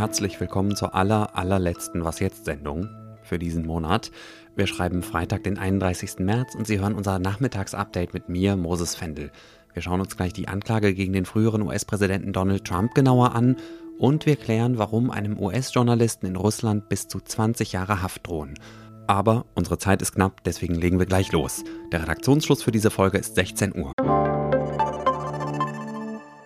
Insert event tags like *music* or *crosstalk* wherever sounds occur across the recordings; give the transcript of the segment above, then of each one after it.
Herzlich willkommen zur aller, allerletzten Was jetzt Sendung für diesen Monat. Wir schreiben Freitag, den 31. März und Sie hören unser Nachmittagsupdate mit mir, Moses Fendel. Wir schauen uns gleich die Anklage gegen den früheren US-Präsidenten Donald Trump genauer an und wir klären, warum einem US-Journalisten in Russland bis zu 20 Jahre Haft drohen. Aber unsere Zeit ist knapp, deswegen legen wir gleich los. Der Redaktionsschluss für diese Folge ist 16 Uhr.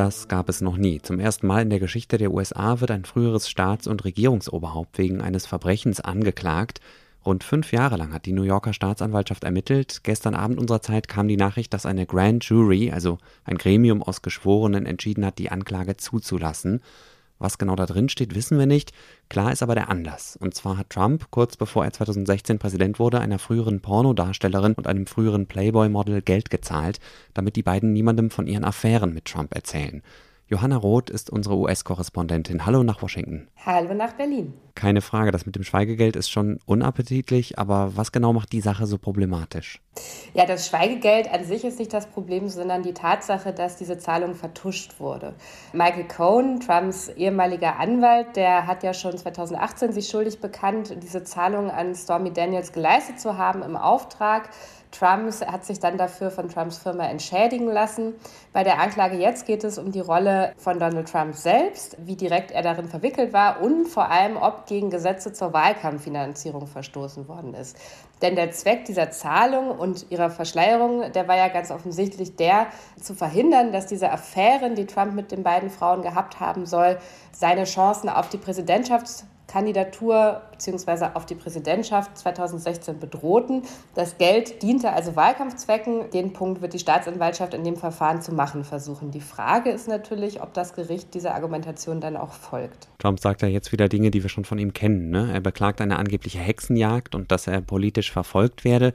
Das gab es noch nie. Zum ersten Mal in der Geschichte der USA wird ein früheres Staats- und Regierungsoberhaupt wegen eines Verbrechens angeklagt. Rund fünf Jahre lang hat die New Yorker Staatsanwaltschaft ermittelt. Gestern Abend unserer Zeit kam die Nachricht, dass eine Grand Jury, also ein Gremium aus Geschworenen, entschieden hat, die Anklage zuzulassen. Was genau da drin steht, wissen wir nicht. Klar ist aber der Anlass. Und zwar hat Trump, kurz bevor er 2016 Präsident wurde, einer früheren Pornodarstellerin und einem früheren Playboy-Model Geld gezahlt, damit die beiden niemandem von ihren Affären mit Trump erzählen. Johanna Roth ist unsere US-Korrespondentin. Hallo nach Washington. Hallo nach Berlin. Keine Frage, das mit dem Schweigegeld ist schon unappetitlich, aber was genau macht die Sache so problematisch? Ja, das Schweigegeld an sich ist nicht das Problem, sondern die Tatsache, dass diese Zahlung vertuscht wurde. Michael Cohen, Trumps ehemaliger Anwalt, der hat ja schon 2018 sich schuldig bekannt, diese Zahlung an Stormy Daniels geleistet zu haben im Auftrag Trumps hat sich dann dafür von Trumps Firma entschädigen lassen. Bei der Anklage jetzt geht es um die Rolle von Donald Trump selbst, wie direkt er darin verwickelt war und vor allem, ob gegen Gesetze zur Wahlkampffinanzierung verstoßen worden ist. Denn der Zweck dieser Zahlung und ihrer Verschleierung, der war ja ganz offensichtlich der, zu verhindern, dass diese Affären, die Trump mit den beiden Frauen gehabt haben soll, seine Chancen auf die Präsidentschafts Kandidatur bzw. auf die Präsidentschaft 2016 bedrohten. Das Geld diente also Wahlkampfzwecken. Den Punkt wird die Staatsanwaltschaft in dem Verfahren zu machen versuchen. Die Frage ist natürlich, ob das Gericht dieser Argumentation dann auch folgt. Trump sagt ja jetzt wieder Dinge, die wir schon von ihm kennen. Ne? Er beklagt eine angebliche Hexenjagd und dass er politisch verfolgt werde.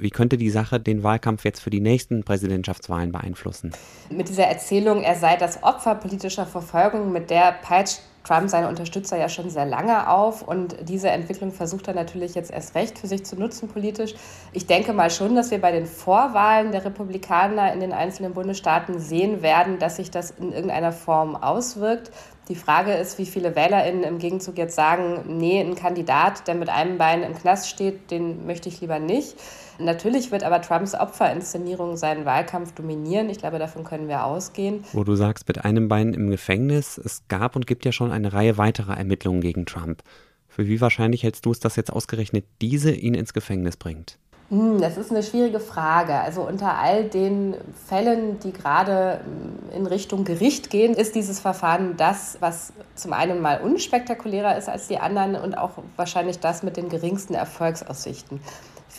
Wie könnte die Sache den Wahlkampf jetzt für die nächsten Präsidentschaftswahlen beeinflussen? Mit dieser Erzählung, er sei das Opfer politischer Verfolgung, mit der peitscht Trump seine Unterstützer ja schon sehr lange auf und diese Entwicklung versucht er natürlich jetzt erst recht für sich zu nutzen politisch. Ich denke mal schon, dass wir bei den Vorwahlen der Republikaner in den einzelnen Bundesstaaten sehen werden, dass sich das in irgendeiner Form auswirkt. Die Frage ist, wie viele WählerInnen im Gegenzug jetzt sagen, nee, ein Kandidat, der mit einem Bein im Knast steht, den möchte ich lieber nicht. Natürlich wird aber Trumps Opferinszenierung seinen Wahlkampf dominieren. Ich glaube, davon können wir ausgehen. Wo du sagst, mit einem Bein im Gefängnis, es gab und gibt ja schon eine Reihe weiterer Ermittlungen gegen Trump. Für wie wahrscheinlich hältst du es, dass jetzt ausgerechnet diese ihn ins Gefängnis bringt? Hm, das ist eine schwierige Frage. Also unter all den Fällen, die gerade hm, in Richtung Gericht gehen, ist dieses Verfahren das, was zum einen mal unspektakulärer ist als die anderen und auch wahrscheinlich das mit den geringsten Erfolgsaussichten.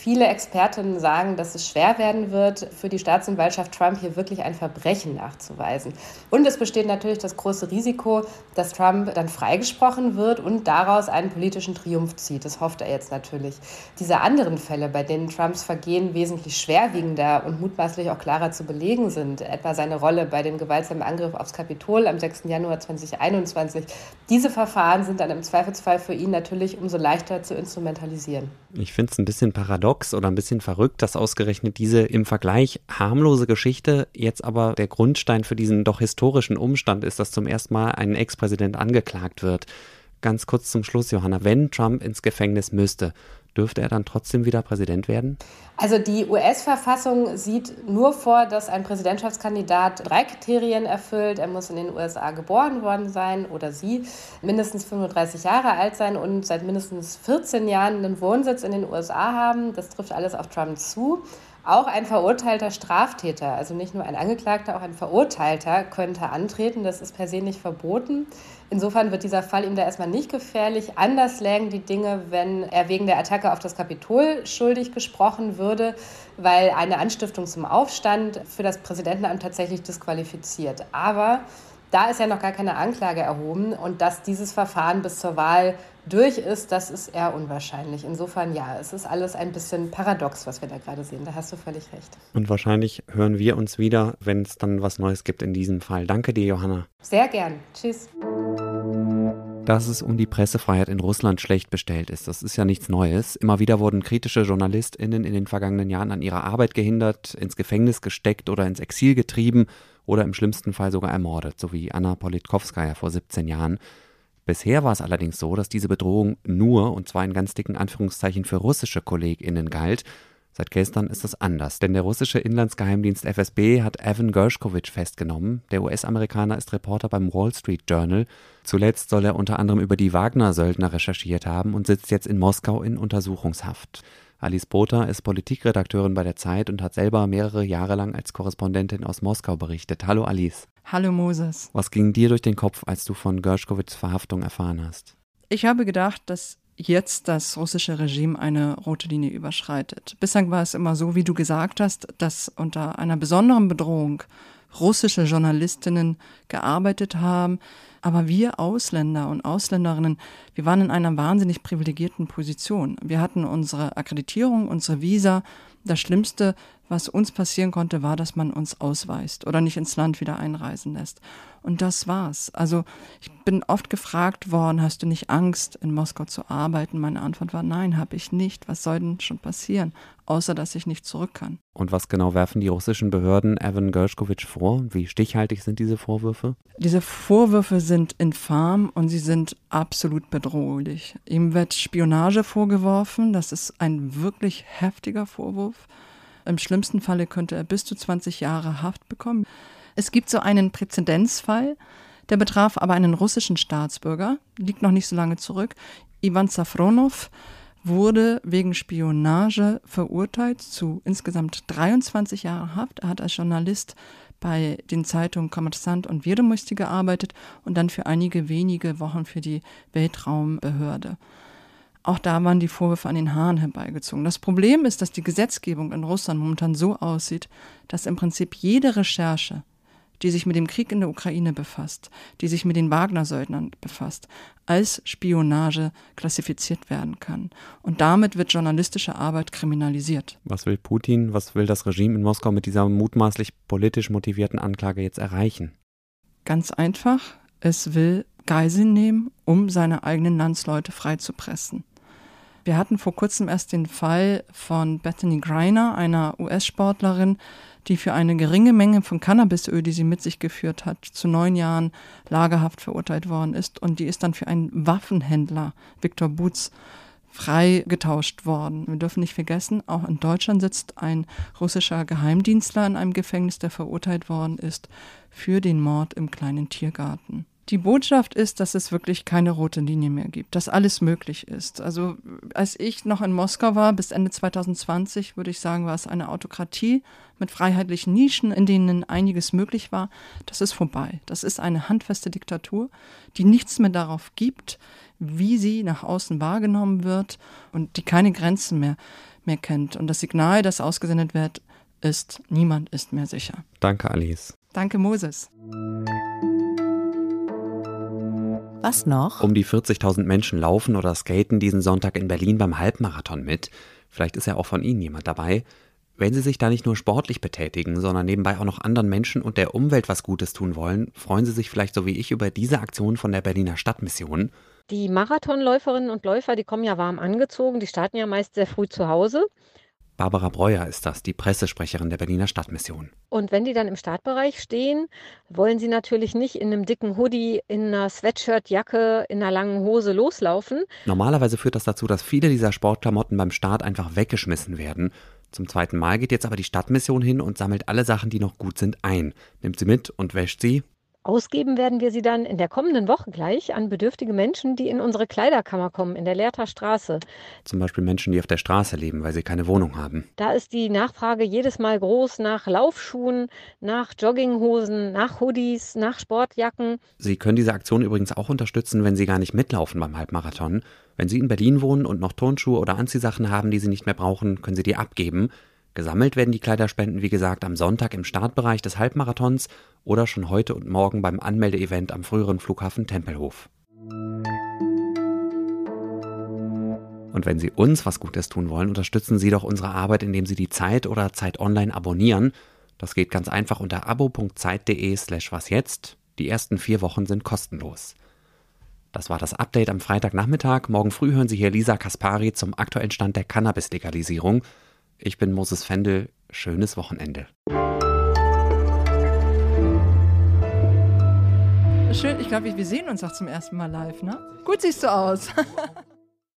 Viele Expertinnen sagen, dass es schwer werden wird, für die Staatsanwaltschaft Trump hier wirklich ein Verbrechen nachzuweisen. Und es besteht natürlich das große Risiko, dass Trump dann freigesprochen wird und daraus einen politischen Triumph zieht. Das hofft er jetzt natürlich. Diese anderen Fälle, bei denen Trumps Vergehen wesentlich schwerwiegender und mutmaßlich auch klarer zu belegen sind, etwa seine Rolle bei dem gewaltsamen Angriff aufs Kapitol am 6. Januar 2021, diese Verfahren sind dann im Zweifelsfall für ihn natürlich umso leichter zu instrumentalisieren. Ich finde es ein bisschen paradox paradox oder ein bisschen verrückt, dass ausgerechnet diese im Vergleich harmlose Geschichte jetzt aber der Grundstein für diesen doch historischen Umstand ist, dass zum ersten Mal ein Ex-Präsident angeklagt wird. Ganz kurz zum Schluss, Johanna, wenn Trump ins Gefängnis müsste, dürfte er dann trotzdem wieder Präsident werden? Also die US-Verfassung sieht nur vor, dass ein Präsidentschaftskandidat drei Kriterien erfüllt. Er muss in den USA geboren worden sein oder sie mindestens 35 Jahre alt sein und seit mindestens 14 Jahren einen Wohnsitz in den USA haben. Das trifft alles auf Trump zu. Auch ein verurteilter Straftäter, also nicht nur ein Angeklagter, auch ein Verurteilter könnte antreten. Das ist per se nicht verboten. Insofern wird dieser Fall ihm da erstmal nicht gefährlich. Anders lägen die Dinge, wenn er wegen der Attacke auf das Kapitol schuldig gesprochen würde, weil eine Anstiftung zum Aufstand für das Präsidentenamt tatsächlich disqualifiziert. Aber Da ist ja noch gar keine Anklage erhoben und dass dieses Verfahren bis zur Wahl durch ist, das ist eher unwahrscheinlich. Insofern ja, es ist alles ein bisschen paradox, was wir da gerade sehen. Da hast du völlig recht. Und wahrscheinlich hören wir uns wieder, wenn es dann was Neues gibt in diesem Fall. Danke dir, Johanna. Sehr gern. Tschüss. Dass es um die Pressefreiheit in Russland schlecht bestellt ist, das ist ja nichts Neues. Immer wieder wurden kritische JournalistInnen in den vergangenen Jahren an ihrer Arbeit gehindert, ins Gefängnis gesteckt oder ins Exil getrieben oder im schlimmsten Fall sogar ermordet, so wie Anna Politkovskaya vor 17 Jahren. Bisher war es allerdings so, dass diese Bedrohung nur, und zwar in ganz dicken Anführungszeichen, für russische KollegInnen galt. Seit gestern ist das anders, denn der russische Inlandsgeheimdienst FSB hat Evan Gershkovich festgenommen. Der US-Amerikaner ist Reporter beim Wall Street Journal. Zuletzt soll er unter anderem über die Wagner-Söldner recherchiert haben und sitzt jetzt in Moskau in Untersuchungshaft. Alice Botha ist Politikredakteurin bei der Zeit und hat selber mehrere Jahre lang als Korrespondentin aus Moskau berichtet. Hallo Alice. Hallo Moses. Was ging dir durch den Kopf, als du von Gershkovits Verhaftung erfahren hast? Ich habe gedacht, dass jetzt das russische Regime eine rote Linie überschreitet. Bislang war es immer so, wie du gesagt hast, dass unter einer besonderen Bedrohung russische Journalistinnen gearbeitet haben, aber wir Ausländer und Ausländerinnen, wir waren in einer wahnsinnig privilegierten Position. Wir hatten unsere Akkreditierung, unsere Visa. Das Schlimmste, was uns passieren konnte, war, dass man uns ausweist oder nicht ins Land wieder einreisen lässt. Und das war's. Also ich bin oft gefragt worden, hast du nicht Angst, in Moskau zu arbeiten? Meine Antwort war, nein, habe ich nicht. Was soll denn schon passieren? Außer, dass ich nicht zurück kann. Und was genau werfen die russischen Behörden Evan Gershkovich vor? Wie stichhaltig sind diese Vorwürfe? Diese Vorwürfe sind infam und sie sind absolut bedrohlich. Ihm wird Spionage vorgeworfen. Das ist ein wirklich heftiger Vorwurf. Im schlimmsten Falle könnte er bis zu 20 Jahre Haft bekommen. Es gibt so einen Präzedenzfall, der betraf aber einen russischen Staatsbürger, liegt noch nicht so lange zurück. Ivan Safronov wurde wegen Spionage verurteilt zu insgesamt 23 Jahren Haft. Er hat als Journalist bei den Zeitungen Kommersant und Wirdemusti gearbeitet und dann für einige wenige Wochen für die Weltraumbehörde. Auch da waren die Vorwürfe an den Haaren herbeigezogen. Das Problem ist, dass die Gesetzgebung in Russland momentan so aussieht, dass im Prinzip jede Recherche die sich mit dem Krieg in der Ukraine befasst, die sich mit den Wagner-Söldnern befasst, als Spionage klassifiziert werden kann. Und damit wird journalistische Arbeit kriminalisiert. Was will Putin, was will das Regime in Moskau mit dieser mutmaßlich politisch motivierten Anklage jetzt erreichen? Ganz einfach, es will Geiseln nehmen, um seine eigenen Landsleute freizupressen. Wir hatten vor kurzem erst den Fall von Bethany Greiner, einer US-Sportlerin, die für eine geringe Menge von Cannabisöl, die sie mit sich geführt hat, zu neun Jahren Lagerhaft verurteilt worden ist. Und die ist dann für einen Waffenhändler, Viktor Butz, freigetauscht worden. Wir dürfen nicht vergessen, auch in Deutschland sitzt ein russischer Geheimdienstler in einem Gefängnis, der verurteilt worden ist für den Mord im kleinen Tiergarten. Die Botschaft ist, dass es wirklich keine rote Linie mehr gibt, dass alles möglich ist. Also als ich noch in Moskau war, bis Ende 2020, würde ich sagen, war es eine Autokratie mit freiheitlichen Nischen, in denen einiges möglich war. Das ist vorbei. Das ist eine handfeste Diktatur, die nichts mehr darauf gibt, wie sie nach außen wahrgenommen wird und die keine Grenzen mehr, mehr kennt. Und das Signal, das ausgesendet wird, ist, niemand ist mehr sicher. Danke, Alice. Danke, Moses. Was noch? Um die 40.000 Menschen laufen oder skaten diesen Sonntag in Berlin beim Halbmarathon mit. Vielleicht ist ja auch von Ihnen jemand dabei. Wenn Sie sich da nicht nur sportlich betätigen, sondern nebenbei auch noch anderen Menschen und der Umwelt was Gutes tun wollen, freuen Sie sich vielleicht so wie ich über diese Aktion von der Berliner Stadtmission. Die Marathonläuferinnen und Läufer, die kommen ja warm angezogen, die starten ja meist sehr früh zu Hause Barbara Breuer ist das, die Pressesprecherin der Berliner Stadtmission. Und wenn die dann im Startbereich stehen, wollen sie natürlich nicht in einem dicken Hoodie, in einer Sweatshirtjacke, in einer langen Hose loslaufen. Normalerweise führt das dazu, dass viele dieser Sportklamotten beim Start einfach weggeschmissen werden. Zum zweiten Mal geht jetzt aber die Stadtmission hin und sammelt alle Sachen, die noch gut sind, ein, nimmt sie mit und wäscht sie Ausgeben werden wir sie dann in der kommenden Woche gleich an bedürftige Menschen, die in unsere Kleiderkammer kommen, in der Lehrter Straße. Zum Beispiel Menschen, die auf der Straße leben, weil sie keine Wohnung haben. Da ist die Nachfrage jedes Mal groß nach Laufschuhen, nach Jogginghosen, nach Hoodies, nach Sportjacken. Sie können diese Aktion übrigens auch unterstützen, wenn Sie gar nicht mitlaufen beim Halbmarathon. Wenn Sie in Berlin wohnen und noch Turnschuhe oder Anziehsachen haben, die Sie nicht mehr brauchen, können Sie die abgeben. Gesammelt werden die Kleiderspenden, wie gesagt, am Sonntag im Startbereich des Halbmarathons oder schon heute und morgen beim Anmeldeevent am früheren Flughafen Tempelhof. Und wenn Sie uns was Gutes tun wollen, unterstützen Sie doch unsere Arbeit, indem Sie die Zeit oder Zeit Online abonnieren. Das geht ganz einfach unter abo.zeit.de slash was jetzt. Die ersten vier Wochen sind kostenlos. Das war das Update am Freitagnachmittag. Morgen früh hören Sie hier Lisa Kaspari zum aktuellen Stand der Cannabis-Legalisierung. Ich bin Moses Fendel. Schönes Wochenende. Schön, ich glaube, wir sehen uns auch zum ersten Mal live, ne? Gut siehst du aus. *laughs*